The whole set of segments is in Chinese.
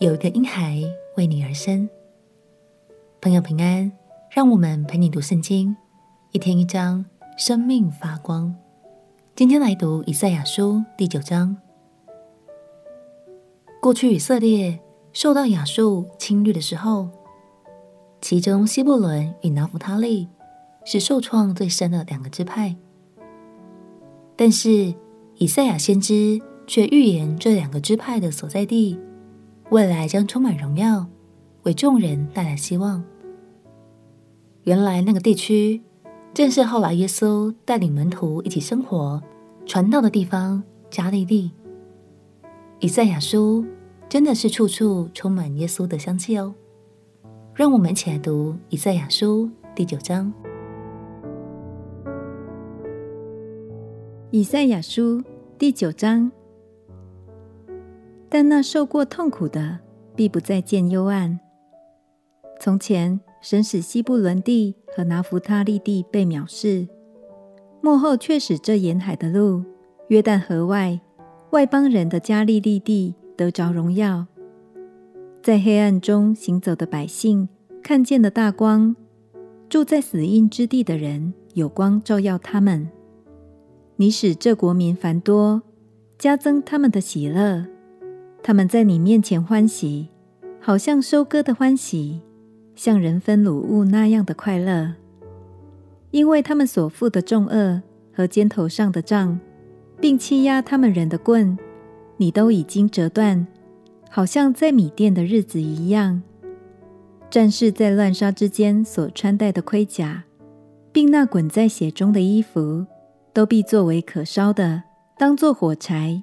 有一个婴孩为你而生。朋友平安，让我们陪你读圣经，一天一章，生命发光。今天来读以赛亚书第九章。过去以色列受到亚述侵略的时候，其中西布伦与拿弗他利是受创最深的两个支派。但是以赛亚先知却预言这两个支派的所在地。未来将充满荣耀，为众人带来希望。原来那个地区正是后来耶稣带领门徒一起生活、传道的地方——加利利。以赛亚书真的是处处充满耶稣的香气哦！让我们一起来读以赛亚书第九章。以赛亚书第九章。但那受过痛苦的，必不再见幽暗。从前，神使西布伦地和拿弗他利地被藐视，幕后却使这沿海的路、约旦河外外邦人的加利利地得着荣耀。在黑暗中行走的百姓看见了大光，住在死荫之地的人有光照耀他们。你使这国民繁多，加增他们的喜乐。他们在你面前欢喜，好像收割的欢喜，像人分掳物那样的快乐。因为他们所负的重轭和肩头上的杖，并欺压他们人的棍，你都已经折断，好像在米店的日子一样。战士在乱杀之间所穿戴的盔甲，并那滚在血中的衣服，都必作为可烧的，当作火柴。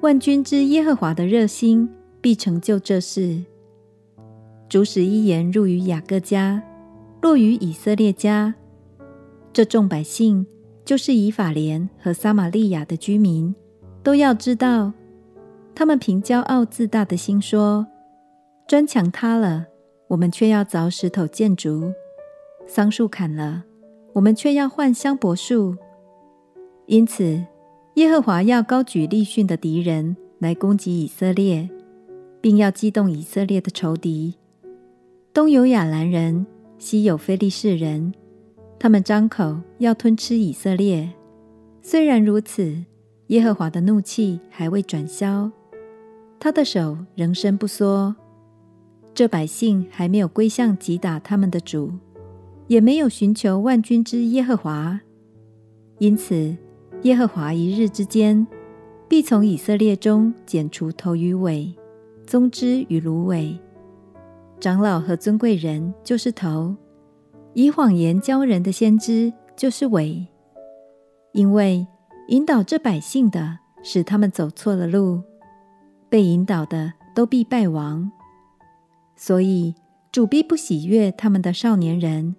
万军之耶和华的热心必成就这事。主使一言入于雅各家，落于以色列家。这众百姓，就是以法莲和撒玛利亚的居民，都要知道，他们凭骄傲自大的心说：砖墙塌了，我们却要凿石头建筑；桑树砍了，我们却要换香柏树。因此。耶和华要高举利汛的敌人来攻击以色列，并要激动以色列的仇敌。东有亚兰人，西有非利士人，他们张口要吞吃以色列。虽然如此，耶和华的怒气还未转消，他的手仍伸不缩。这百姓还没有归向击打他们的主，也没有寻求万军之耶和华，因此。耶和华一日之间，必从以色列中剪除头与尾，棕枝与芦苇。长老和尊贵人就是头，以谎言教人的先知就是尾。因为引导这百姓的，使他们走错了路，被引导的都必败亡。所以主必不喜悦他们的少年人，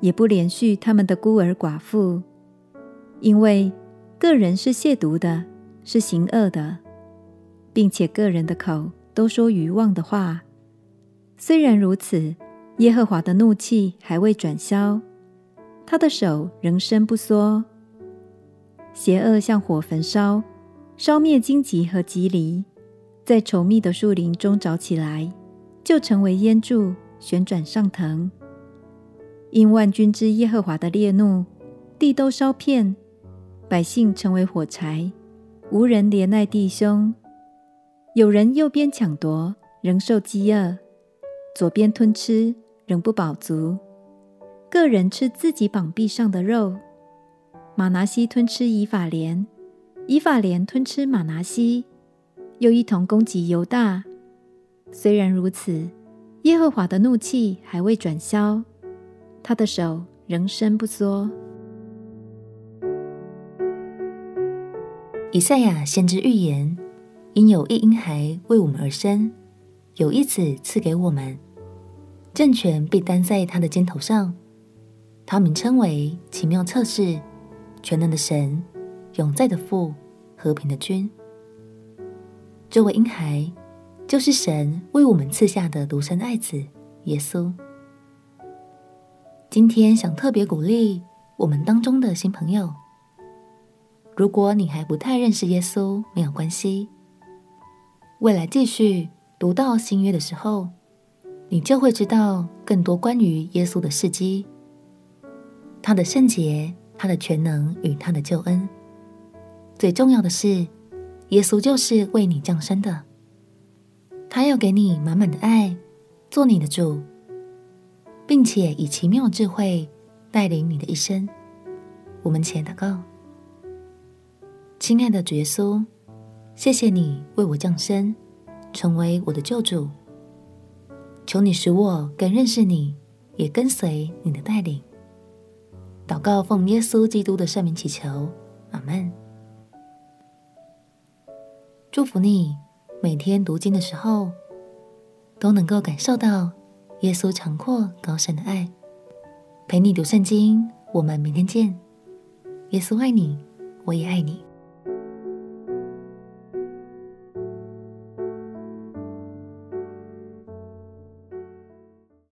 也不怜恤他们的孤儿寡妇，因为。个人是亵渎的，是行恶的，并且个人的口都说愚妄的话。虽然如此，耶和华的怒气还未转消，他的手仍伸不缩。邪恶像火焚烧，烧灭荆棘和蒺藜，在稠密的树林中着起来，就成为烟柱，旋转上腾。因万军之耶和华的烈怒，地都烧遍。百姓成为火柴，无人怜爱弟兄。有人右边抢夺，仍受饥饿；左边吞吃，仍不饱足。各人吃自己膀臂上的肉。马拿西吞吃以法莲，以法莲吞吃马拿西，又一同攻击犹大。虽然如此，耶和华的怒气还未转消，他的手仍伸不缩。以赛亚先知预言：因有一婴孩为我们而生，有一子赐给我们，政权必担在他的肩头上，他名称为奇妙策士、全能的神、永在的父、和平的君。这位婴孩就是神为我们赐下的独生爱子耶稣。今天想特别鼓励我们当中的新朋友，如果你还不太认识耶稣，没有关系。未来继续读到新约的时候，你就会知道更多关于耶稣的事迹，他的圣洁、他的全能与他的救恩。最重要的是，耶稣就是为你降生的，他要给你满满的爱，做你的主。并且以奇妙智慧带领你的一生。我们且祷告，亲爱的主耶稣，谢谢你为我降生，成为我的救主。求你使我更认识你，也跟随你的带领。祷告奉耶稣基督的圣名祈求，阿门。祝福你每天读经的时候都能够感受到。耶稣长阔高深的爱，陪你读圣经。我们明天见。耶稣爱你，我也爱你。